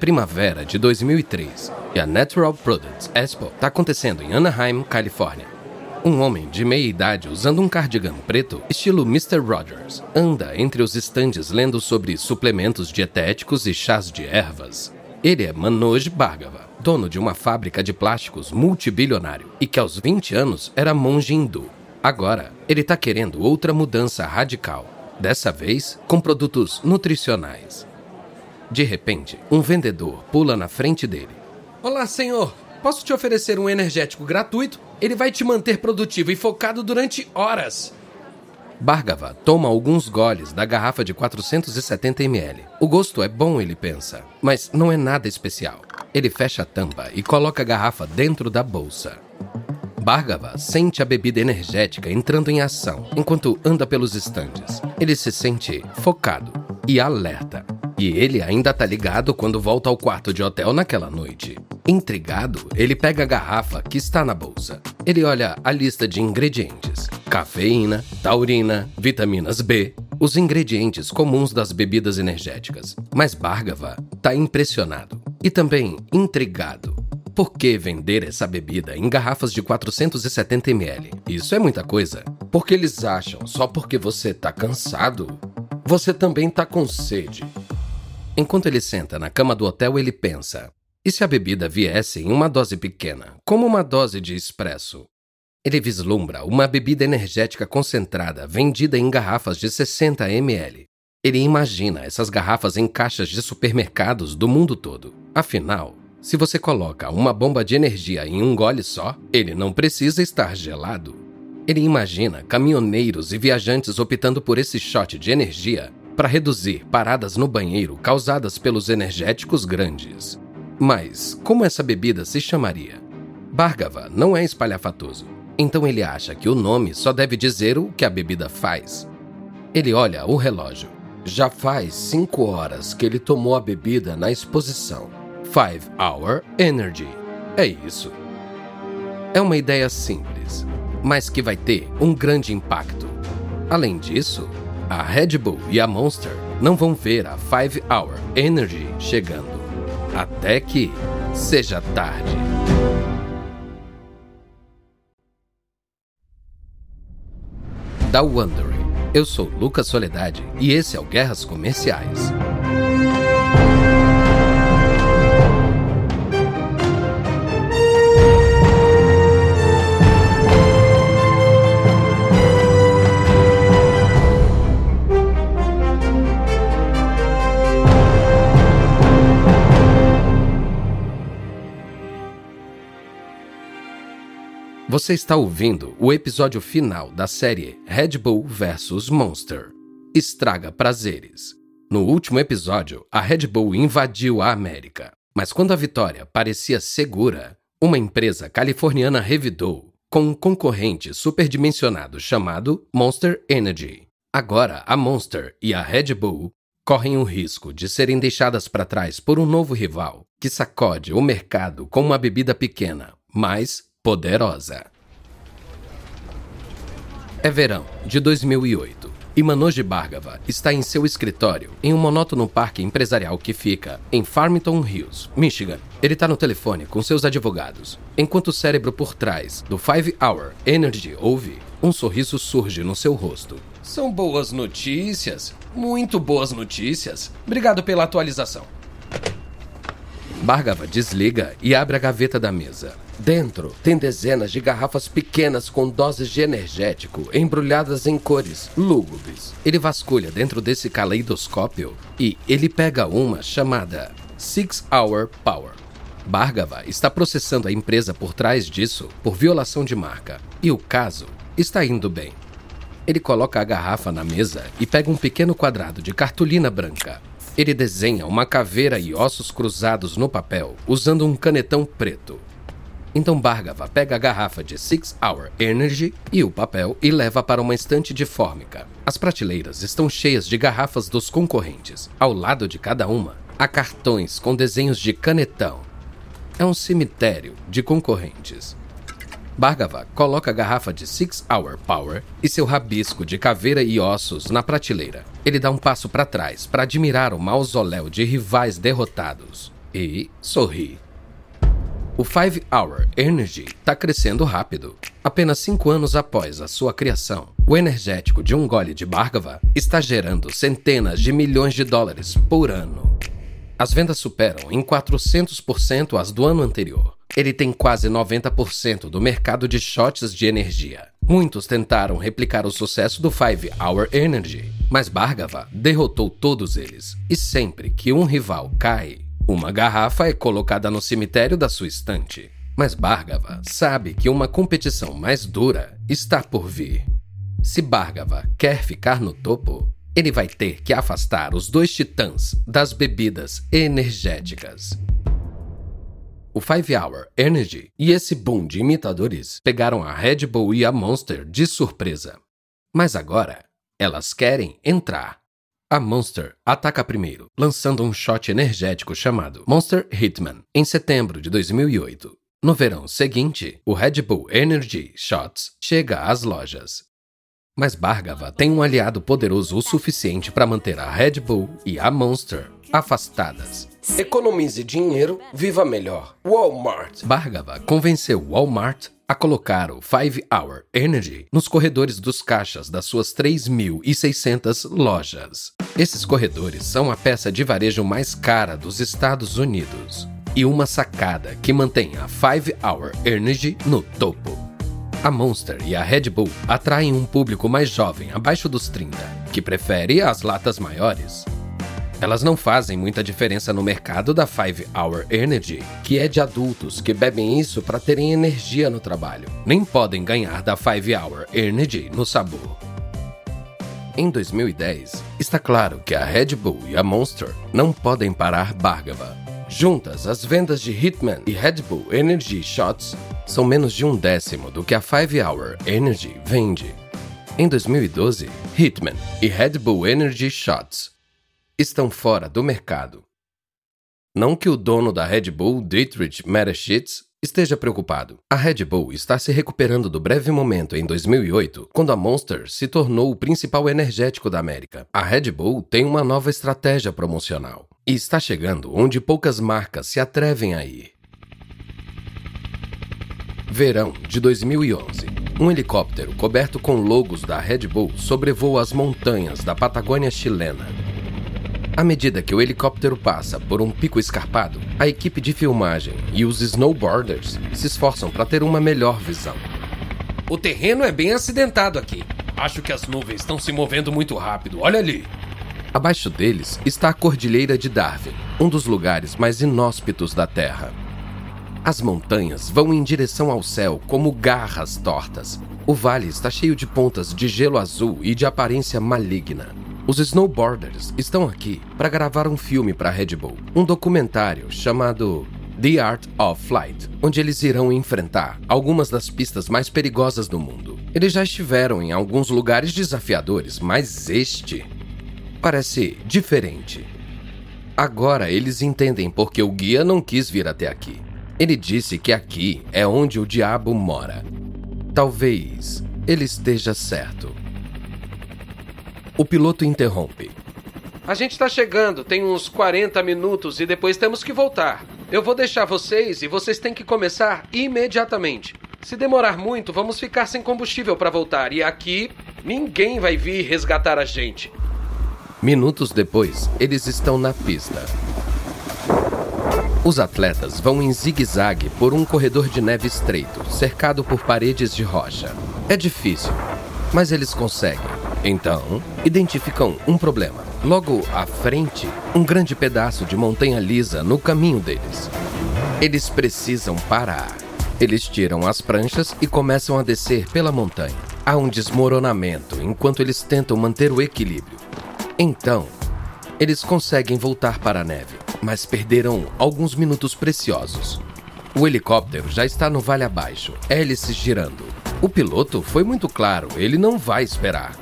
primavera de 2003 e a Natural Products Expo está acontecendo em Anaheim, Califórnia. Um homem de meia idade usando um cardigan preto, estilo Mr. Rogers, anda entre os estandes lendo sobre suplementos dietéticos e chás de ervas. Ele é Manoj Bhargava, dono de uma fábrica de plásticos multibilionário e que aos 20 anos era monge hindu. Agora, ele está querendo outra mudança radical, dessa vez com produtos nutricionais. De repente, um vendedor pula na frente dele. Olá, senhor. Posso te oferecer um energético gratuito? Ele vai te manter produtivo e focado durante horas. Bhargava toma alguns goles da garrafa de 470 ml. O gosto é bom, ele pensa, mas não é nada especial. Ele fecha a tampa e coloca a garrafa dentro da bolsa. Bhargava sente a bebida energética entrando em ação enquanto anda pelos estandes. Ele se sente focado e alerta. E ele ainda tá ligado quando volta ao quarto de hotel naquela noite. Intrigado, ele pega a garrafa que está na bolsa. Ele olha a lista de ingredientes: cafeína, taurina, vitaminas B, os ingredientes comuns das bebidas energéticas. Mas Bhargava tá impressionado e também intrigado. Por que vender essa bebida em garrafas de 470 ml? Isso é muita coisa. Porque eles acham só porque você tá cansado, você também tá com sede. Enquanto ele senta na cama do hotel, ele pensa: e se a bebida viesse em uma dose pequena, como uma dose de espresso? Ele vislumbra uma bebida energética concentrada vendida em garrafas de 60 ml. Ele imagina essas garrafas em caixas de supermercados do mundo todo. Afinal, se você coloca uma bomba de energia em um gole só, ele não precisa estar gelado. Ele imagina caminhoneiros e viajantes optando por esse shot de energia para reduzir paradas no banheiro causadas pelos energéticos grandes. Mas como essa bebida se chamaria? Bhargava não é espalhafatoso, então ele acha que o nome só deve dizer o que a bebida faz. Ele olha o relógio. Já faz cinco horas que ele tomou a bebida na exposição. Five Hour Energy. É isso. É uma ideia simples, mas que vai ter um grande impacto. Além disso, a Red Bull e a Monster não vão ver a Five Hour Energy chegando. Até que seja tarde. Da Wondering. Eu sou Lucas Soledade e esse é o Guerras Comerciais. Você está ouvindo o episódio final da série Red Bull vs Monster. Estraga prazeres. No último episódio, a Red Bull invadiu a América. Mas quando a vitória parecia segura, uma empresa californiana revidou com um concorrente superdimensionado chamado Monster Energy. Agora, a Monster e a Red Bull correm o risco de serem deixadas para trás por um novo rival que sacode o mercado com uma bebida pequena, mas poderosa. É verão de 2008 e Manoj Bhargava está em seu escritório em um monótono parque empresarial que fica em Farmington Hills, Michigan. Ele está no telefone com seus advogados, enquanto o cérebro por trás do Five Hour Energy ouve, um sorriso surge no seu rosto. São boas notícias, muito boas notícias. Obrigado pela atualização. Bhargava desliga e abre a gaveta da mesa. Dentro tem dezenas de garrafas pequenas com doses de energético embrulhadas em cores lúgubres. Ele vasculha dentro desse caleidoscópio e ele pega uma chamada Six Hour Power. Bhargava está processando a empresa por trás disso por violação de marca e o caso está indo bem. Ele coloca a garrafa na mesa e pega um pequeno quadrado de cartolina branca. Ele desenha uma caveira e ossos cruzados no papel usando um canetão preto. Então Bhargava pega a garrafa de Six Hour Energy e o papel e leva para uma estante de fórmica. As prateleiras estão cheias de garrafas dos concorrentes. Ao lado de cada uma, há cartões com desenhos de canetão. É um cemitério de concorrentes. Bhargava coloca a garrafa de Six Hour Power e seu rabisco de caveira e ossos na prateleira. Ele dá um passo para trás para admirar o mausoléu de rivais derrotados. e sorri. O Five Hour Energy está crescendo rápido. Apenas cinco anos após a sua criação, o energético de um gole de Bhargava está gerando centenas de milhões de dólares por ano. As vendas superam em 400% as do ano anterior. Ele tem quase 90% do mercado de shots de energia. Muitos tentaram replicar o sucesso do Five Hour Energy, mas Bhargava derrotou todos eles. E sempre que um rival cai, uma garrafa é colocada no cemitério da sua estante. Mas Bhargava sabe que uma competição mais dura está por vir. Se Bhargava quer ficar no topo, ele vai ter que afastar os dois titãs das bebidas energéticas. O Five Hour Energy e esse boom de imitadores pegaram a Red Bull e a Monster de surpresa. Mas agora, elas querem entrar. A Monster ataca primeiro, lançando um shot energético chamado Monster Hitman em setembro de 2008. No verão seguinte, o Red Bull Energy Shots chega às lojas. Mas Bhargava tem um aliado poderoso o suficiente para manter a Red Bull e a Monster afastadas. Economize dinheiro, viva melhor. Walmart. Bhargava convenceu Walmart a colocar o Five Hour Energy nos corredores dos caixas das suas 3.600 lojas. Esses corredores são a peça de varejo mais cara dos Estados Unidos e uma sacada que mantém a Five Hour Energy no topo. A Monster e a Red Bull atraem um público mais jovem, abaixo dos 30, que prefere as latas maiores. Elas não fazem muita diferença no mercado da Five Hour Energy, que é de adultos que bebem isso para terem energia no trabalho. Nem podem ganhar da Five Hour Energy no sabor. Em 2010, está claro que a Red Bull e a Monster não podem parar Bhargava. Juntas, as vendas de Hitman e Red Bull Energy Shots são menos de um décimo do que a Five Hour Energy vende. Em 2012, Hitman e Red Bull Energy Shots estão fora do mercado. Não que o dono da Red Bull, Dietrich Mateschitz, esteja preocupado. A Red Bull está se recuperando do breve momento em 2008, quando a Monster se tornou o principal energético da América. A Red Bull tem uma nova estratégia promocional e está chegando onde poucas marcas se atrevem a ir. Verão de 2011. Um helicóptero coberto com logos da Red Bull sobrevoa as montanhas da Patagônia chilena. À medida que o helicóptero passa por um pico escarpado, a equipe de filmagem e os snowboarders se esforçam para ter uma melhor visão. O terreno é bem acidentado aqui. Acho que as nuvens estão se movendo muito rápido. Olha ali. Abaixo deles está a Cordilheira de Darwin, um dos lugares mais inóspitos da Terra. As montanhas vão em direção ao céu como garras tortas. O vale está cheio de pontas de gelo azul e de aparência maligna. Os snowboarders estão aqui para gravar um filme para Red Bull, um documentário chamado The Art of Flight, onde eles irão enfrentar algumas das pistas mais perigosas do mundo. Eles já estiveram em alguns lugares desafiadores, mas este parece diferente. Agora eles entendem porque o guia não quis vir até aqui. Ele disse que aqui é onde o diabo mora. Talvez ele esteja certo. O piloto interrompe. A gente está chegando, tem uns 40 minutos e depois temos que voltar. Eu vou deixar vocês e vocês têm que começar imediatamente. Se demorar muito, vamos ficar sem combustível para voltar e aqui ninguém vai vir resgatar a gente. Minutos depois, eles estão na pista. Os atletas vão em zigue-zague por um corredor de neve estreito, cercado por paredes de rocha. É difícil, mas eles conseguem. Então, identificam um problema. Logo à frente, um grande pedaço de montanha lisa no caminho deles. Eles precisam parar. Eles tiram as pranchas e começam a descer pela montanha. Há um desmoronamento enquanto eles tentam manter o equilíbrio. Então, eles conseguem voltar para a neve, mas perderam alguns minutos preciosos. O helicóptero já está no vale abaixo, hélices girando. O piloto foi muito claro, ele não vai esperar.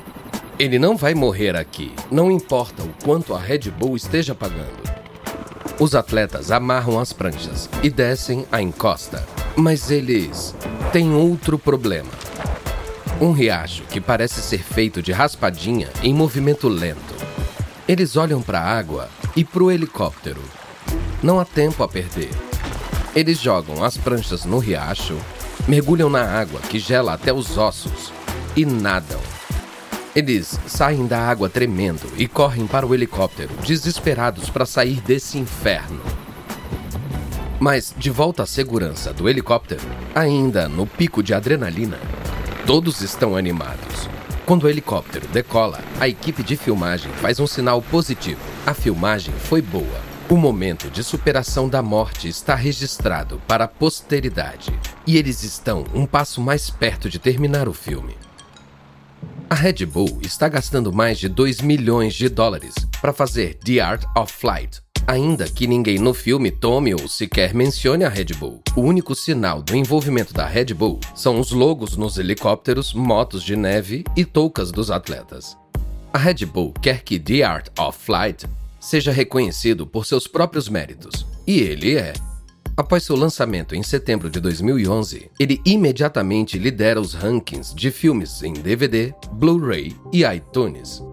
Ele não vai morrer aqui, não importa o quanto a Red Bull esteja pagando. Os atletas amarram as pranchas e descem a encosta, mas eles têm outro problema. Um riacho que parece ser feito de raspadinha em movimento lento. Eles olham para a água e para o helicóptero. Não há tempo a perder. Eles jogam as pranchas no riacho, mergulham na água que gela até os ossos e nadam. Eles saem da água tremendo e correm para o helicóptero, desesperados para sair desse inferno. Mas, de volta à segurança do helicóptero, ainda no pico de adrenalina, todos estão animados. Quando o helicóptero decola, a equipe de filmagem faz um sinal positivo. A filmagem foi boa. O momento de superação da morte está registrado para a posteridade. E eles estão um passo mais perto de terminar o filme. A Red Bull está gastando mais de 2 milhões de dólares para fazer The Art of Flight, ainda que ninguém no filme tome ou sequer mencione a Red Bull. O único sinal do envolvimento da Red Bull são os logos nos helicópteros, motos de neve e toucas dos atletas. A Red Bull quer que The Art of Flight seja reconhecido por seus próprios méritos, e ele é. Após seu lançamento em setembro de 2011, ele imediatamente lidera os rankings de filmes em DVD, Blu-ray e iTunes.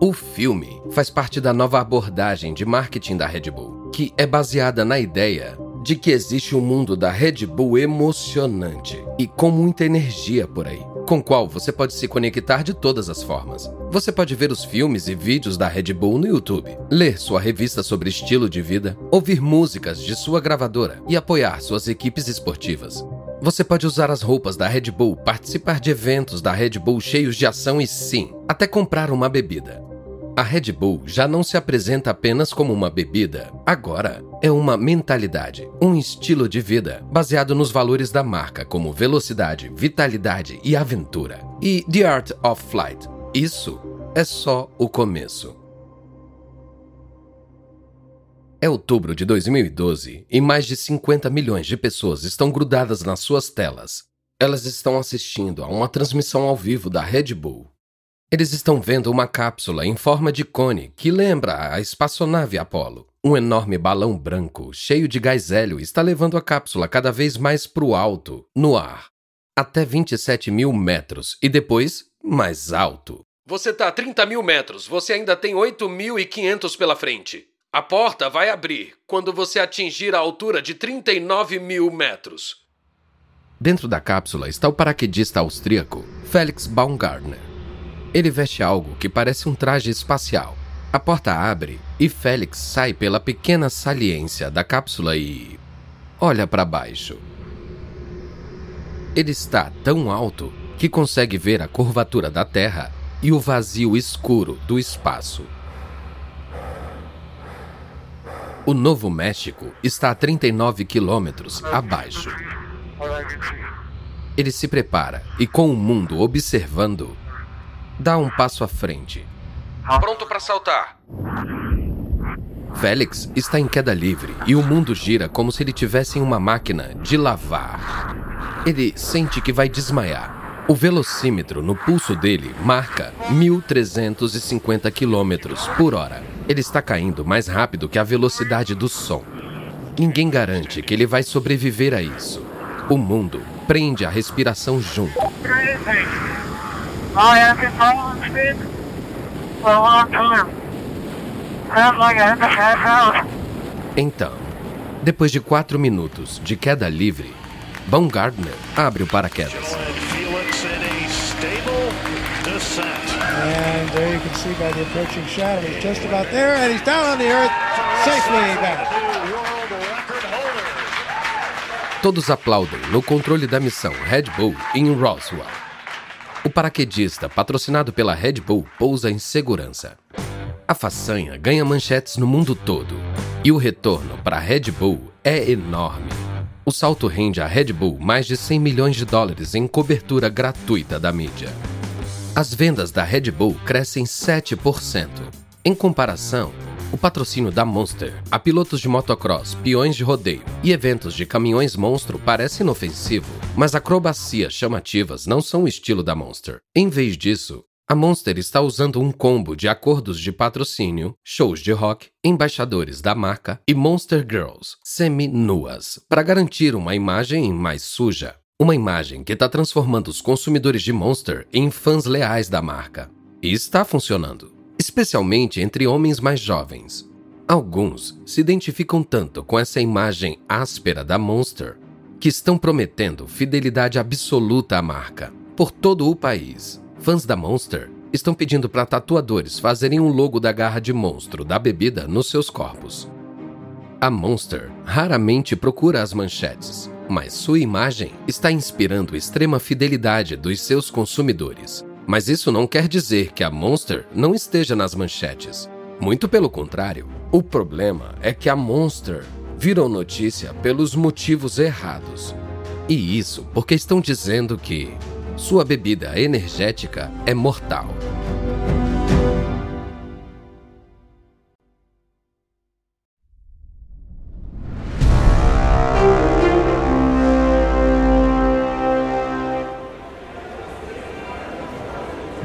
O filme faz parte da nova abordagem de marketing da Red Bull, que é baseada na ideia de que existe um mundo da Red Bull emocionante e com muita energia por aí, com qual você pode se conectar de todas as formas. Você pode ver os filmes e vídeos da Red Bull no YouTube, ler sua revista sobre estilo de vida, ouvir músicas de sua gravadora e apoiar suas equipes esportivas. Você pode usar as roupas da Red Bull, participar de eventos da Red Bull cheios de ação e sim, até comprar uma bebida. A Red Bull já não se apresenta apenas como uma bebida, agora é uma mentalidade, um estilo de vida baseado nos valores da marca, como velocidade, vitalidade e aventura. E The Art of Flight, isso é só o começo. É outubro de 2012 e mais de 50 milhões de pessoas estão grudadas nas suas telas. Elas estão assistindo a uma transmissão ao vivo da Red Bull. Eles estão vendo uma cápsula em forma de cone que lembra a espaçonave Apollo. Um enorme balão branco, cheio de gás hélio, está levando a cápsula cada vez mais para o alto, no ar, até 27 mil metros e depois mais alto. Você está a 30 mil metros, você ainda tem 8.500 pela frente. A porta vai abrir quando você atingir a altura de 39 mil metros. Dentro da cápsula está o paraquedista austríaco Felix Baumgartner. Ele veste algo que parece um traje espacial. A porta abre e Félix sai pela pequena saliência da cápsula e. olha para baixo. Ele está tão alto que consegue ver a curvatura da Terra e o vazio escuro do espaço. O Novo México está a 39 quilômetros abaixo. Ele se prepara e, com o mundo observando, dá um passo à frente. Pronto para saltar. Félix está em queda livre e o mundo gira como se ele tivesse uma máquina de lavar. Ele sente que vai desmaiar. O velocímetro no pulso dele marca 1.350 km por hora. Ele está caindo mais rápido que a velocidade do som. Ninguém garante que ele vai sobreviver a isso. O mundo prende a respiração junto. I have been following speed for a long time. Sounds like I the half house. Então, depois de quatro minutos de queda livre, Baumgartner abre o paraquedas. And there you can see by the approaching shadow, he's just about there, and he's down on the earth, safely back. Todos aplaudem no controle da missão Red Bull em Roswell. Paraquedista, patrocinado pela Red Bull, pousa em segurança. A façanha ganha manchetes no mundo todo e o retorno para a Red Bull é enorme. O salto rende à Red Bull mais de 100 milhões de dólares em cobertura gratuita da mídia. As vendas da Red Bull crescem 7%. Em comparação, o patrocínio da Monster a pilotos de motocross, peões de rodeio e eventos de caminhões monstro parece inofensivo, mas acrobacias chamativas não são o estilo da Monster. Em vez disso, a Monster está usando um combo de acordos de patrocínio, shows de rock, embaixadores da marca e Monster Girls semi-nuas para garantir uma imagem mais suja. Uma imagem que está transformando os consumidores de Monster em fãs leais da marca. E está funcionando especialmente entre homens mais jovens. Alguns se identificam tanto com essa imagem áspera da Monster que estão prometendo fidelidade absoluta à marca por todo o país. Fãs da Monster estão pedindo para tatuadores fazerem um logo da garra de monstro da bebida nos seus corpos. A Monster raramente procura as manchetes, mas sua imagem está inspirando extrema fidelidade dos seus consumidores. Mas isso não quer dizer que a Monster não esteja nas manchetes. Muito pelo contrário. O problema é que a Monster virou notícia pelos motivos errados. E isso porque estão dizendo que sua bebida energética é mortal.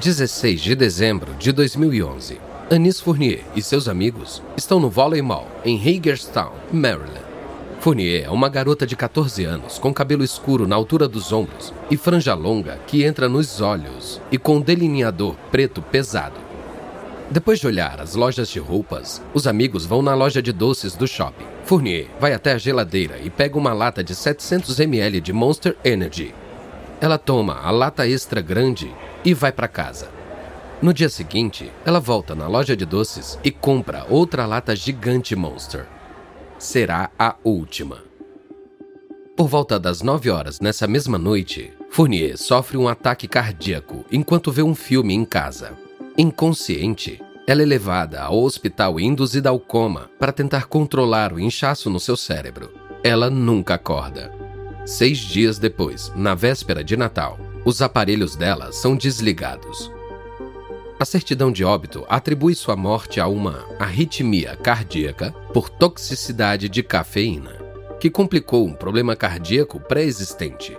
16 de dezembro de 2011. Anis Fournier e seus amigos estão no Volley Mall, em Hagerstown, Maryland. Fournier é uma garota de 14 anos com cabelo escuro na altura dos ombros e franja longa que entra nos olhos e com um delineador preto pesado. Depois de olhar as lojas de roupas, os amigos vão na loja de doces do shopping. Fournier vai até a geladeira e pega uma lata de 700 ml de Monster Energy. Ela toma a lata extra grande e vai para casa. No dia seguinte, ela volta na loja de doces e compra outra lata gigante Monster. Será a última. Por volta das 9 horas nessa mesma noite, Fournier sofre um ataque cardíaco enquanto vê um filme em casa. Inconsciente, ela é levada ao hospital e induzida ao coma para tentar controlar o inchaço no seu cérebro. Ela nunca acorda. Seis dias depois, na véspera de Natal, os aparelhos dela são desligados. A certidão de óbito atribui sua morte a uma arritmia cardíaca por toxicidade de cafeína, que complicou um problema cardíaco pré-existente.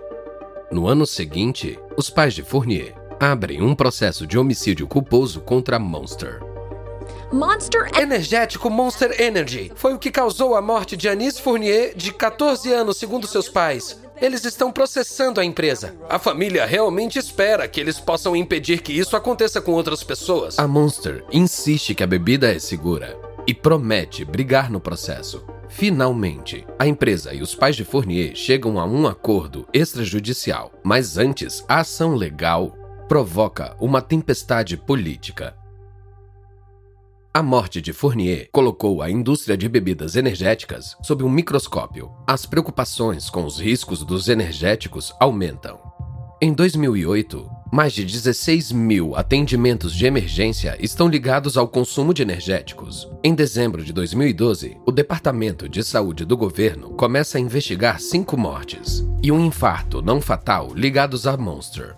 No ano seguinte, os pais de Fournier abrem um processo de homicídio culposo contra Monster. Monster Energético Monster Energy foi o que causou a morte de Anis Fournier, de 14 anos, segundo seus pais. Eles estão processando a empresa. A família realmente espera que eles possam impedir que isso aconteça com outras pessoas. A Monster insiste que a bebida é segura e promete brigar no processo. Finalmente, a empresa e os pais de Fournier chegam a um acordo extrajudicial, mas antes, a ação legal provoca uma tempestade política. A morte de Fournier colocou a indústria de bebidas energéticas sob um microscópio. As preocupações com os riscos dos energéticos aumentam. Em 2008, mais de 16 mil atendimentos de emergência estão ligados ao consumo de energéticos. Em dezembro de 2012, o Departamento de Saúde do governo começa a investigar cinco mortes e um infarto não fatal ligados a Monster.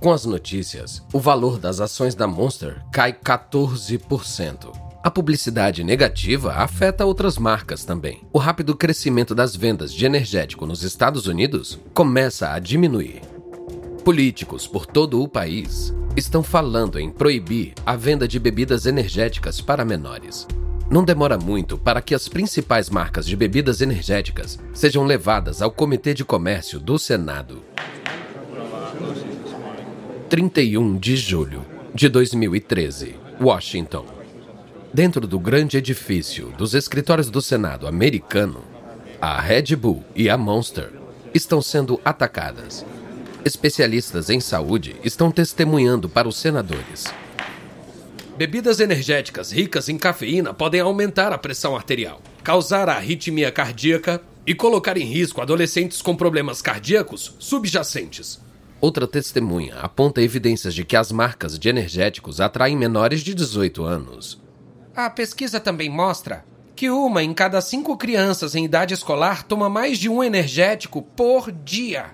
Com as notícias, o valor das ações da Monster cai 14%. A publicidade negativa afeta outras marcas também. O rápido crescimento das vendas de energético nos Estados Unidos começa a diminuir. Políticos por todo o país estão falando em proibir a venda de bebidas energéticas para menores. Não demora muito para que as principais marcas de bebidas energéticas sejam levadas ao Comitê de Comércio do Senado. 31 de julho de 2013, Washington. Dentro do grande edifício dos escritórios do Senado americano, a Red Bull e a Monster estão sendo atacadas. Especialistas em saúde estão testemunhando para os senadores. Bebidas energéticas ricas em cafeína podem aumentar a pressão arterial, causar arritmia cardíaca e colocar em risco adolescentes com problemas cardíacos subjacentes. Outra testemunha aponta evidências de que as marcas de energéticos atraem menores de 18 anos. A pesquisa também mostra que uma em cada cinco crianças em idade escolar toma mais de um energético por dia.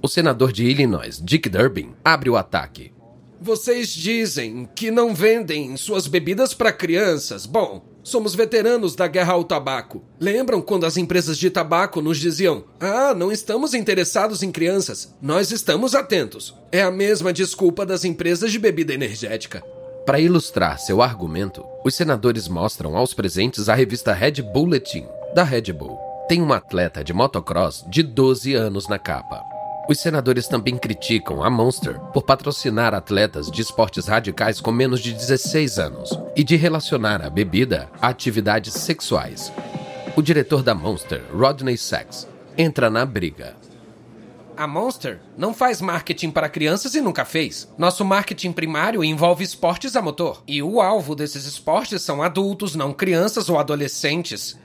O senador de Illinois, Dick Durbin, abre o ataque. Vocês dizem que não vendem suas bebidas para crianças. Bom, Somos veteranos da guerra ao tabaco. Lembram quando as empresas de tabaco nos diziam: Ah, não estamos interessados em crianças, nós estamos atentos. É a mesma desculpa das empresas de bebida energética. Para ilustrar seu argumento, os senadores mostram aos presentes a revista Red Bulletin, da Red Bull. Tem uma atleta de motocross de 12 anos na capa. Os senadores também criticam a Monster por patrocinar atletas de esportes radicais com menos de 16 anos e de relacionar a bebida a atividades sexuais. O diretor da Monster, Rodney Sachs, entra na briga. A Monster não faz marketing para crianças e nunca fez. Nosso marketing primário envolve esportes a motor. E o alvo desses esportes são adultos, não crianças ou adolescentes.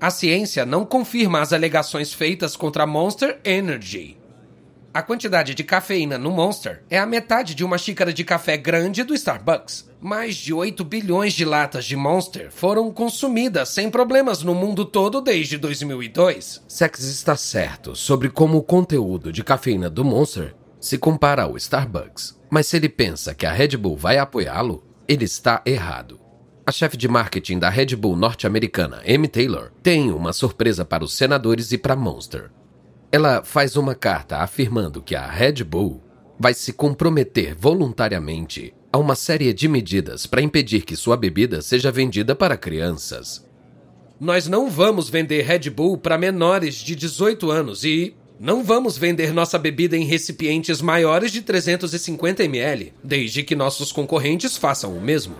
A ciência não confirma as alegações feitas contra a Monster Energy. A quantidade de cafeína no Monster é a metade de uma xícara de café grande do Starbucks. Mais de 8 bilhões de latas de Monster foram consumidas sem problemas no mundo todo desde 2002. Sex está certo sobre como o conteúdo de cafeína do Monster se compara ao Starbucks. Mas se ele pensa que a Red Bull vai apoiá-lo, ele está errado. A chefe de marketing da Red Bull norte-americana, Amy Taylor, tem uma surpresa para os senadores e para Monster. Ela faz uma carta afirmando que a Red Bull vai se comprometer voluntariamente a uma série de medidas para impedir que sua bebida seja vendida para crianças. Nós não vamos vender Red Bull para menores de 18 anos e não vamos vender nossa bebida em recipientes maiores de 350 ml, desde que nossos concorrentes façam o mesmo.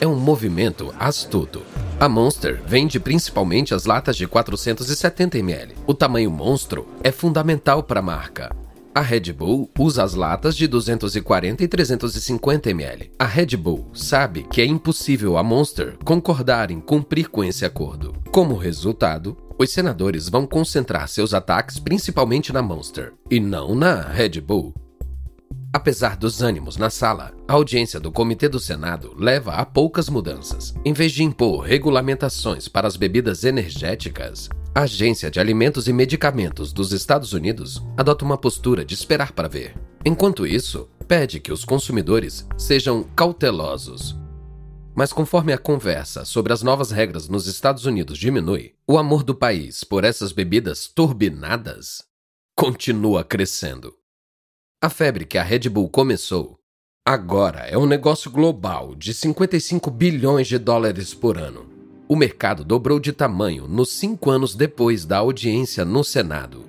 É um movimento astuto a Monster vende principalmente as latas de 470 ml. O tamanho monstro é fundamental para a marca. A Red Bull usa as latas de 240 e 350 ml. A Red Bull sabe que é impossível a Monster concordar em cumprir com esse acordo. Como resultado, os senadores vão concentrar seus ataques principalmente na Monster e não na Red Bull. Apesar dos ânimos na sala, a audiência do Comitê do Senado leva a poucas mudanças. Em vez de impor regulamentações para as bebidas energéticas, a Agência de Alimentos e Medicamentos dos Estados Unidos adota uma postura de esperar para ver. Enquanto isso, pede que os consumidores sejam cautelosos. Mas conforme a conversa sobre as novas regras nos Estados Unidos diminui, o amor do país por essas bebidas turbinadas continua crescendo. A febre que a Red Bull começou agora é um negócio global de 55 bilhões de dólares por ano. O mercado dobrou de tamanho nos cinco anos depois da audiência no Senado.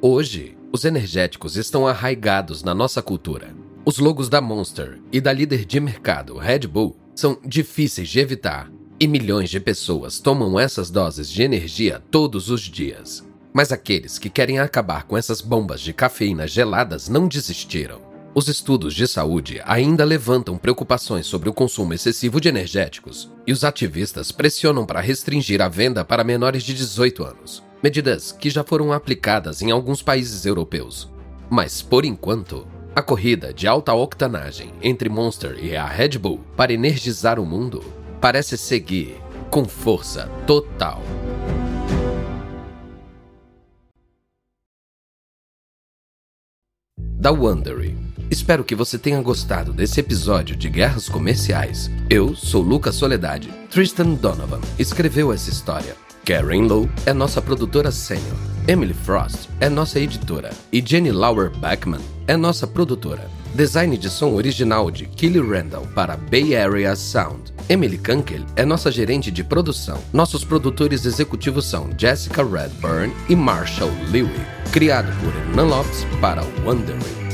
Hoje, os energéticos estão arraigados na nossa cultura. Os logos da Monster e da líder de mercado Red Bull são difíceis de evitar e milhões de pessoas tomam essas doses de energia todos os dias. Mas aqueles que querem acabar com essas bombas de cafeína geladas não desistiram. Os estudos de saúde ainda levantam preocupações sobre o consumo excessivo de energéticos, e os ativistas pressionam para restringir a venda para menores de 18 anos, medidas que já foram aplicadas em alguns países europeus. Mas, por enquanto, a corrida de alta octanagem entre Monster e a Red Bull para energizar o mundo parece seguir com força total. Da Wondery. Espero que você tenha gostado desse episódio de Guerras Comerciais. Eu sou Lucas Soledade. Tristan Donovan escreveu essa história. Karen Lowe é nossa produtora sênior. Emily Frost é nossa editora. E Jenny Lauer Beckman é nossa produtora. Design de som original de Kelly Randall para Bay Area Sound. Emily Kunkel é nossa gerente de produção. Nossos produtores executivos são Jessica Redburn e Marshall Lewy criado por Hernan Lopes para Wondery.